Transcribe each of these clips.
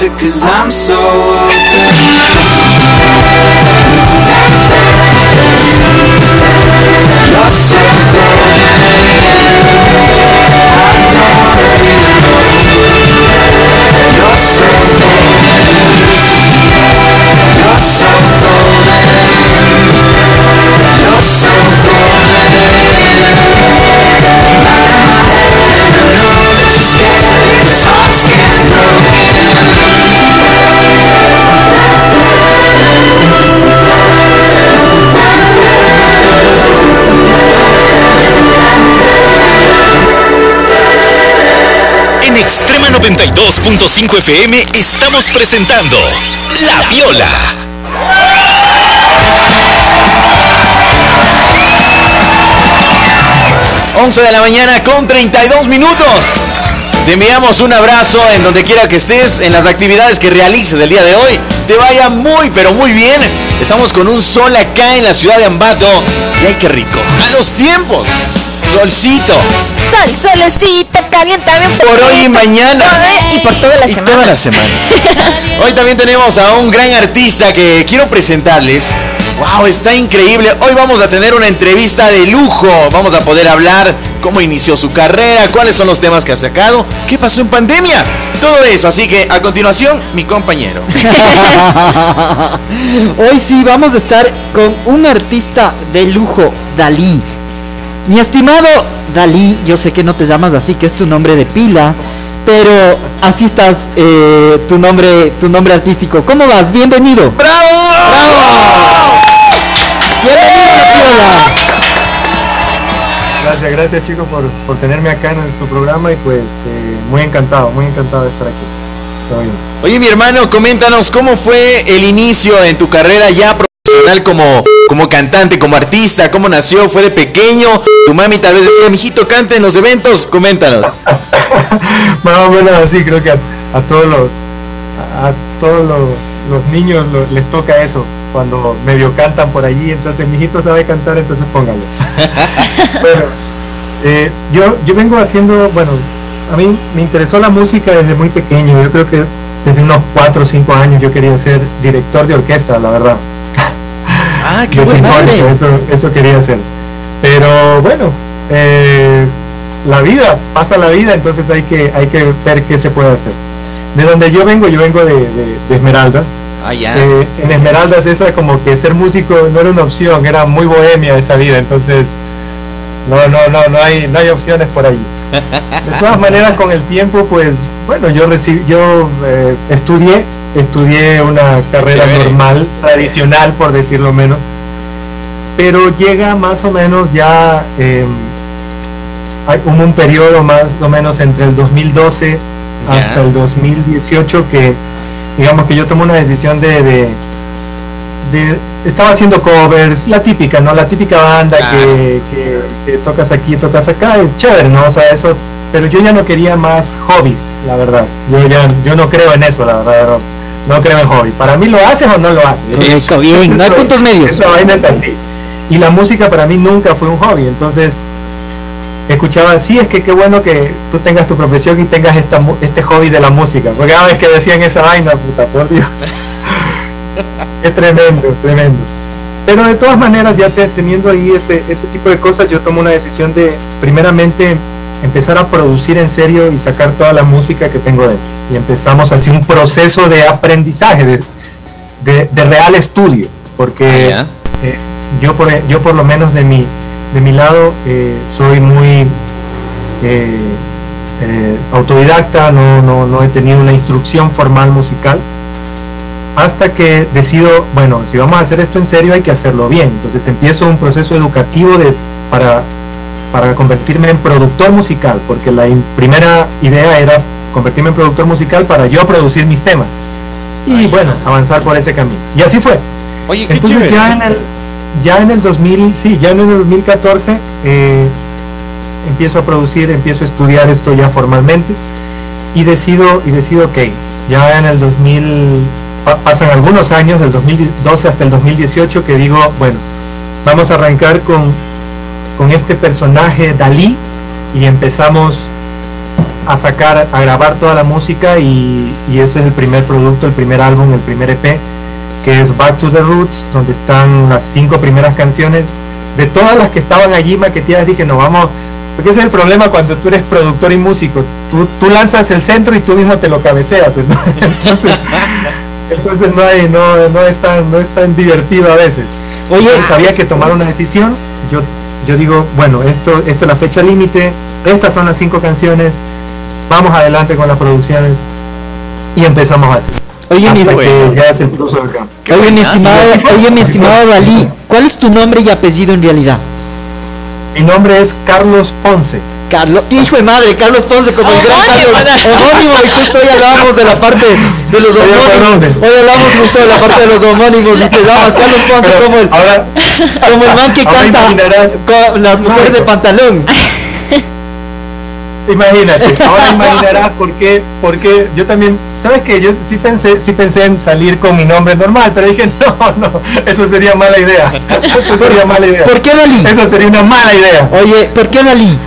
because I'm so open. 92.5 FM estamos presentando La Viola. 11 de la mañana con 32 minutos. Te enviamos un abrazo en donde quiera que estés, en las actividades que realices el día de hoy. Te vaya muy, pero muy bien. Estamos con un sol acá en la ciudad de Ambato. Y ay, qué rico. A los tiempos. Solcito. Sol, solecito, calienta bien Por hoy y mañana. Y por toda la Y semana. toda la semana. Hoy también tenemos a un gran artista que quiero presentarles. Wow, está increíble. Hoy vamos a tener una entrevista de lujo. Vamos a poder hablar cómo inició su carrera, cuáles son los temas que ha sacado, qué pasó en pandemia, todo eso. Así que a continuación, mi compañero. Hoy sí vamos a estar con un artista de lujo, Dalí. Mi estimado Dalí, yo sé que no te llamas así, que es tu nombre de pila, pero así estás, eh, tu nombre, tu nombre artístico. ¿Cómo vas? Bienvenido. ¡Bravo! Bienvenido a la piola. Gracias, gracias chicos por, por tenerme acá en su programa y pues eh, muy encantado, muy encantado de estar aquí. Oye, mi hermano, coméntanos cómo fue el inicio en tu carrera ya como, como cantante, como artista, cómo nació, fue de pequeño, tu mami tal vez decía, mijito, cante en los eventos, coméntanos. Más o menos así, creo que a, a todos los a, a todos los, los niños lo- les toca eso, cuando medio cantan por allí, entonces mi hijito sabe cantar, entonces póngalo. bueno, eh, yo, yo vengo haciendo, bueno, a mí me interesó la música desde muy pequeño, yo creo que desde unos 4 o 5 años yo quería ser director de orquesta, la verdad. Ah, qué bueno. sinfónico, eso, eso quería hacer. Pero bueno, eh, la vida, pasa la vida, entonces hay que, hay que ver qué se puede hacer. De donde yo vengo, yo vengo de, de- de Esmeraldas. Ah, ya. Eh, en Esmeraldas esa como que ser músico no era una opción, era muy bohemia esa vida, entonces no, no, no, no hay, no hay opciones por allí. De todas maneras, con el tiempo, pues, bueno, yo recibí, yo eh, estudié, estudié una carrera Chévere. normal, tradicional, por decirlo menos, pero llega más o menos ya, eh, hubo un periodo más o menos entre el 2012 Ya. hasta el 2018 que, digamos que yo tomé una decisión de, de, de- estaba haciendo covers, la típica, ¿no? La típica banda Claro. que, que, que tocas aquí, tocas acá, es chévere, ¿no? O sea, eso, pero yo ya no quería más hobbies, la verdad. Yo ya, yo no creo en eso, la verdad, no, creo en hobby. Para mí lo haces o no lo haces. Correcto, bien, no hay puntos medios. Esa vaina es así. Y la música para mí nunca fue un hobby, entonces escuchaba, sí, es que qué bueno que tú tengas tu profesión y tengas esta, este hobby de la música, porque cada vez que decían esa vaina, puta, por Dios. es tremendo, tremendo. Pero de todas maneras, ya te- teniendo ahí ese, ese tipo de cosas, yo tomo una decisión de, primeramente, empezar a producir en serio y sacar toda la música que tengo dentro. Y empezamos así un proceso de aprendizaje, de, de, de real estudio, porque Ah, eh, yo, por, yo por lo menos de mi, de mi lado eh, soy muy eh, autodidacta, no, no, no he tenido una instrucción formal musical, hasta que decido, bueno, si vamos a hacer esto en serio hay que hacerlo bien. Entonces empiezo un proceso educativo de, para, para convertirme en productor musical, porque la primera idea era convertirme en productor musical para yo producir mis temas. Y bueno, avanzar por ese camino. Y así fue. Oye, qué Entonces chévere. ya en el ya en el 2000, sí, ya en el 2014 eh, empiezo a producir, empiezo a estudiar esto ya formalmente y decido y decido ok, ya en el 2000 pa- pasan algunos años del 2012 hasta el 2018 que digo, bueno, vamos a arrancar con con este personaje Dalí y empezamos a sacar, a grabar toda la música y, y ese es el primer producto, el primer álbum, el primer EP, que es Back to the Roots, donde están las cinco primeras canciones. De todas las que estaban allí maqueteadas dije, no, vamos, porque ese es el problema cuando tú eres productor y músico, tú, tú lanzas el centro y tú mismo te lo cabeceas, entonces, entonces no, hay, no, no, es tan, no es tan divertido a veces. Oye, Entonces había que tomar una decisión. Yo, yo digo, bueno, esto, esto es la fecha límite, estas son las cinco canciones, vamos adelante con las producciones y empezamos así. oye, mi, oye, mi estimado, oye, mi estimado Dalí, ¿cuál es tu nombre y apellido en realidad? Mi nombre es Carlos Ponce. Carlos, hijo de madre, Carlos Ponce como el gran Carlos, y justo hoy hablábamos de la parte de los homónimos, hoy hablamos justo de la parte de los homónimos, y te llamas Carlos Ponce Pero como el, ahora, como el man que canta con las mujeres de pantalón. imagínate, ahora imaginarás por qué, por qué yo también, sabes que yo sí pensé, sí pensé en salir con mi nombre normal, pero dije no, no, eso sería mala idea, eso sería mala idea, ¿Por qué Dalí? eso sería una mala idea. Oye, ¿por qué Dalí?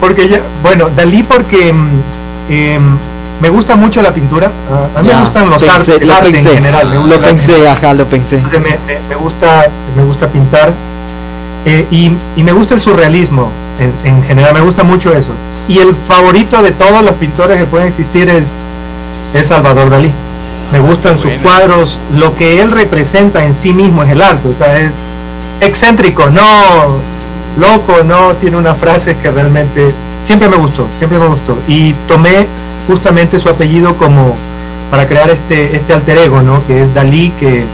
Porque ya, bueno, Dalí porque mm, em, me gusta mucho la pintura, a, a mí Ya, me gustan los pensé, artes, el lo arte en pensé, general, me gusta Lo el arte en pensé, ajá, lo pensé. Entonces me, me- me gusta me gusta pintar eh, y, y me gusta el surrealismo en, en general me gusta mucho eso. Y el favorito de todos los pintores que pueden existir es es Salvador Dalí. Me gustan sus cuadros lo que él representa en sí mismo es el arte o sea es excéntrico no loco no tiene unas frases que realmente siempre me gustó siempre me gustó. Y tomé justamente su apellido como para crear este este alter ego no que es Dalí que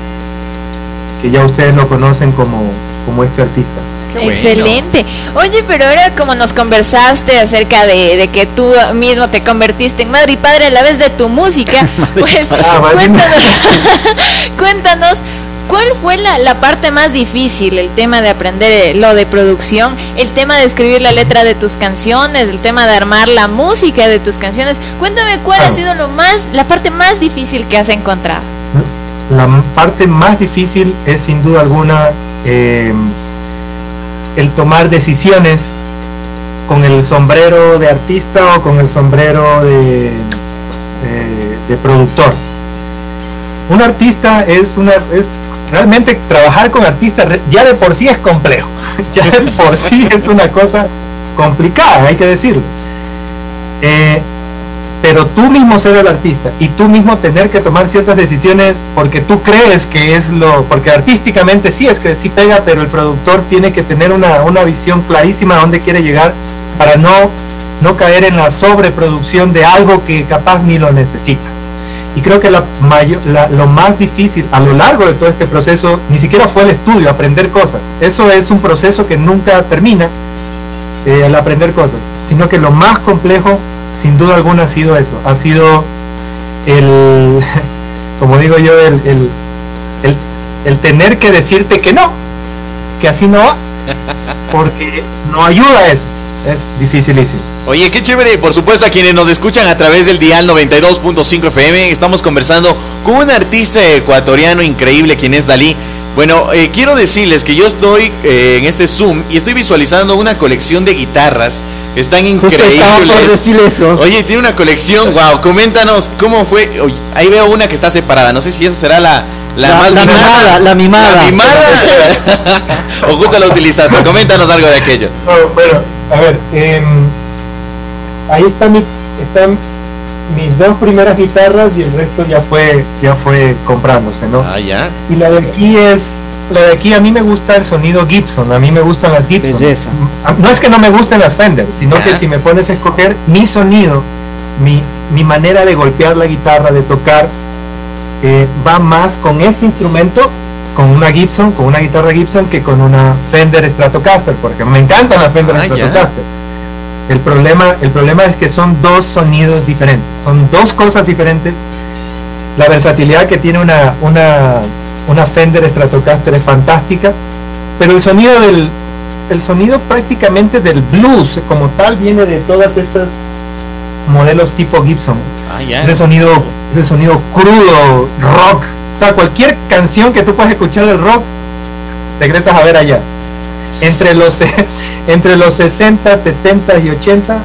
que ya ustedes lo conocen como, como este artista. Bueno. Excelente. Oye, pero ahora como nos conversaste acerca de, de que tú mismo te convertiste en madre y padre a la vez de tu música, pues Ah, cuéntanos, cuéntanos, ¿cuál fue la, la parte más difícil? El tema de aprender eh, lo de producción, el tema de escribir la letra de tus canciones, el tema de armar la música de tus canciones. Cuéntame cuál ha Claro. sido lo más, la parte más difícil que has encontrado. La parte más difícil es sin duda alguna eh, el tomar decisiones con el sombrero de artista o con el sombrero de, de- de productor. Un artista es una es realmente trabajar con artistas ya de por sí es complejo, ya de por sí es una cosa complicada, hay que decirlo. Eh, pero tú mismo ser el artista y tú mismo tener que tomar ciertas decisiones porque tú crees que es lo, porque artísticamente sí es que sí pega, pero el productor tiene que tener una, una visión clarísima a dónde quiere llegar para no, no caer en la sobreproducción de algo que capaz ni lo necesita. Y creo que lo más difícil a lo largo de todo este proceso ni siquiera fue el estudio, aprender cosas. Eso es un proceso que nunca termina, eh, el aprender cosas, sino que lo más complejo, sin duda alguna, ha sido eso, ha sido el, como digo yo, el, el, el- el tener que decirte que no, que así no va, porque no ayuda eso, es dificilísimo. Oye, qué chévere. Por supuesto, a quienes nos escuchan a través del dial 92.5 FM, estamos conversando con un artista ecuatoriano increíble, quien es Dalí. Bueno, eh, quiero decirles que yo estoy eh, en este Zoom y estoy visualizando una colección de guitarras están Justo estaba por increíbles. decir eso. Oye, tiene una colección, wow, coméntanos cómo fue. Oye, ahí veo una que está separada, no sé si esa será la, la, La- más la mimada, la mimada. La mimada. o justo la utilizaste, coméntanos algo de aquello. No, bueno, a ver, em, ahí está mi, están mis dos primeras guitarras y el resto ya fue, ya fue comprándose, ¿no? Ah, ya. Y la de aquí es, la de aquí a mí me gusta el sonido Gibson, a mí me gustan las Gibson. Belleza. A- No es que no me gusten las Fender, sino Ya. que si me pones a escoger mi sonido, mi, mi manera de golpear la guitarra, de tocar, eh, va más con este instrumento, con una Gibson, con una guitarra Gibson, que con una Fender Stratocaster, porque me encantan las Fender Ah, ya. Stratocaster. El problema, el problema es que son dos sonidos diferentes, son dos cosas diferentes. La versatilidad que tiene una, una, una Fender Stratocaster es fantástica, pero el sonido del el sonido prácticamente del blues como tal viene de todas estas modelos tipo Gibson. Ah. Ese sonido, ese sonido crudo, rock. O sea, cualquier canción que tú puedas escuchar del rock, regresas a ver allá. Entre los entre los 60, 70 y 80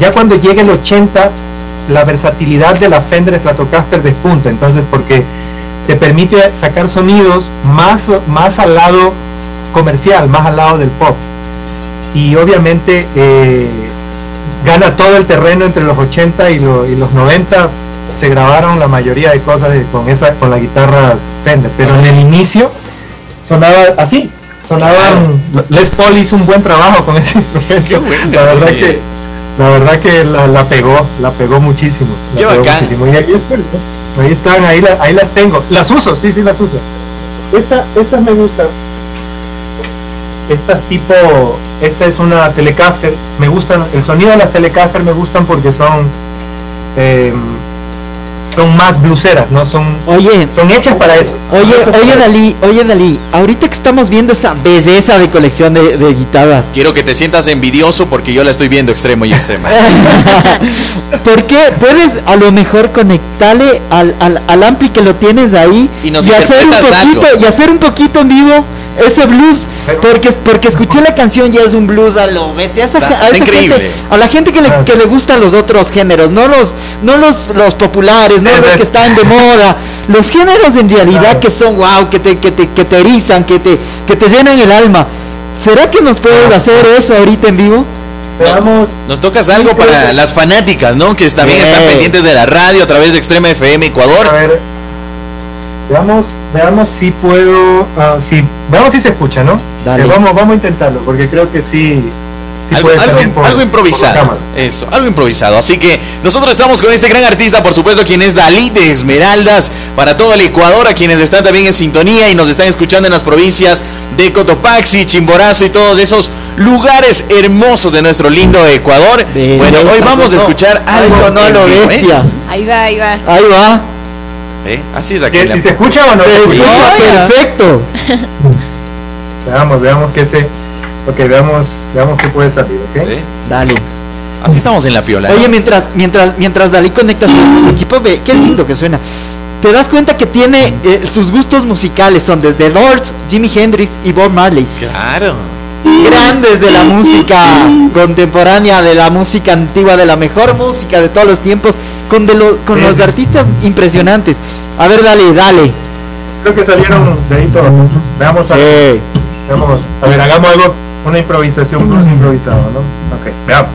Ya cuando llega el 80, la versatilidad de la Fender Stratocaster despunta, entonces porque te permite sacar sonidos más, más al lado comercial, más al lado del pop. Y obviamente eh, gana todo el terreno entre los 80 y, lo- y los 90. Se grabaron la mayoría de cosas de- con esa con la guitarra Fender, pero en el inicio sonaba así. Sonaban Les Paul hizo un buen trabajo con ese instrumento. la verdad que la verdad que la, la pegó, la pegó muchísimo. la Qué pegó muchísimo. Y aquí están, ahí están, ahí, la- ahí las tengo. Las uso, sí, sí las uso. Esta, estas me gustan. Estas tipo, esta es una Telecaster. Me gustan, el sonido de las Telecaster me gustan porque son eh, son más bluseras, no son Oye, son hechas para eso. oye, hechas oye Dalí, oye Dalí, ahorita que estamos viendo esa belleza de colección de, de guitarras, Quiero que te sientas envidioso porque yo la estoy viendo extremo y extrema. ¿por qué puedes a lo mejor conectarle al, al, al ampli que lo tienes ahí Y nos hacer un poquito algo. y hacer un poquito en vivo ese blues? Porque, porque escuché la canción ya es un blues a lo bestia. Esa a está esa increíble. gente- a la gente que le, que le gustan los otros géneros, no los, no los, los populares, no Sí, los sí. que están de moda. Los géneros en realidad Claro. que son wow, que te, que te, que te erizan, que te, que te llenan el alma. ¿Será que nos puedes Ah. hacer eso ahorita en vivo? Veamos, Nos tocas algo para las fanáticas, ¿no? Que también están pendientes de la radio a través de Extrema FM a Ecuador. ver, veamos, veamos si puedo, ah, si, veamos si se escucha, ¿no? Dale. Eh, vamos, vamos a intentarlo, porque creo que sí, sí algo, puede algo- por- improvisado. Eso, algo improvisado. Así que nosotros estamos con este gran artista, por supuesto, quien es Dalí de Esmeraldas, para todo el Ecuador, a quienes están también en sintonía y nos están escuchando en las provincias de Cotopaxi, Chimborazo y todos esos lugares hermosos de nuestro lindo Ecuador. De- bueno, hoy vamos a escuchar algo. a en lo ¿eh? bestia. Ahí va, ahí va. Ahí va. ¿Eh? Así es aquí. ¿Qué- en la- ¿Si se escucha o no? Se se escucha? perfecto. Veamos, veamos qué se, ok, veamos, veamos qué puede salir, ¿ok? ¿Eh? Dale. Así estamos en la piola. ¿no? Oye, mientras, mientras, mientras Dalí conecta su, su equipo, ve, qué lindo que suena. Te das cuenta que tiene eh, sus gustos musicales, son desde Lords, Jimi Hendrix y Bob Marley. Claro. Grandes de la música contemporánea, de la música antigua, de la mejor música de todos los tiempos, con, de lo- con Sí, los sí. artistas impresionantes. A ver, dale, dale. Creo que salieron de ahí todos. Veamos, a, Sí. veamos, a ver, hagamos algo, una improvisación, blues improvisado, ¿no? Ok, veamos.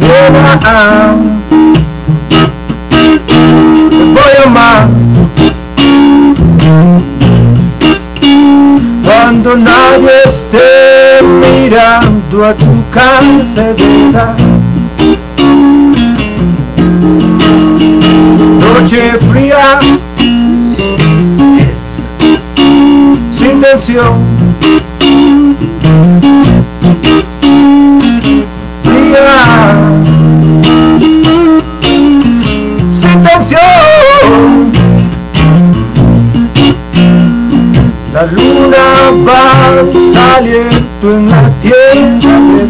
Llena, te voy a amar. Cuando nadie esté mirando a tu edad. Noche fría sin tensión. Va saliendo en la tierra de.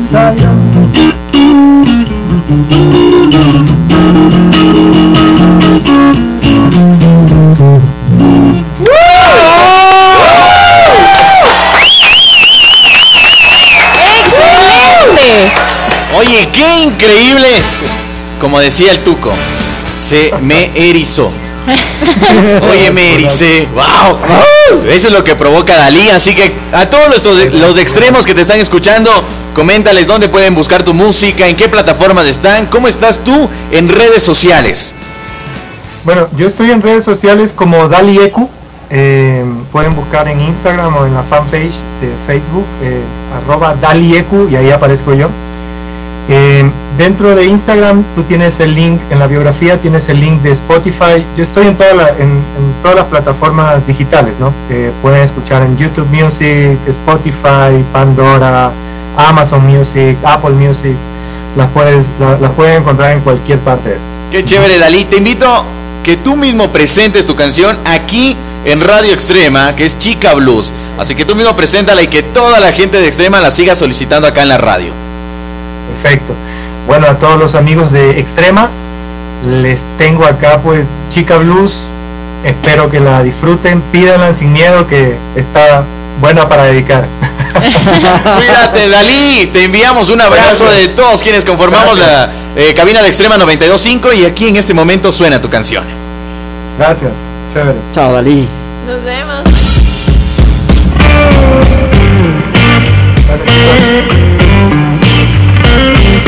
¡Excelente! Oye, qué increíbles. Como decía el Tuco, se me erizó. Oye, me ericé. ¡Wow! Eso es lo que provoca Dalí. Así que a todos los, los extremos que te están escuchando, coméntales dónde pueden buscar tu música, en qué plataformas están, cómo estás tú en redes sociales. Bueno, yo estoy en redes sociales como Dali Ecu, eh, pueden buscar en Instagram o en la fanpage de Facebook, eh, arroba Daliecu, y ahí aparezco yo. Eh, dentro de Instagram tú tienes el link, en la biografía tienes el link de Spotify. Yo estoy en, toda la- en, en todas las plataformas digitales, ¿no? Que pueden escuchar en YouTube Music, Spotify, Pandora, Amazon Music, Apple Music. Las puedes, la- las pueden encontrar en cualquier parte de eso. Qué chévere, Dalí. Te invito que tú mismo presentes tu canción aquí en Radio Extrema, que es Chica Blues. Así que tú mismo preséntala y que toda la gente de Extrema la siga solicitando acá en la radio. Perfecto bueno, a todos los amigos de Extrema, les tengo acá pues Chica Blues, espero que la disfruten, pídanla sin miedo que está buena para dedicar. Cuídate, Dalí. Te enviamos un abrazo de todos quienes conformamos la eh, cabina de Extrema 925 y aquí en este momento suena tu canción. Gracias. Chévere. Chao, Dalí. Nos vemos.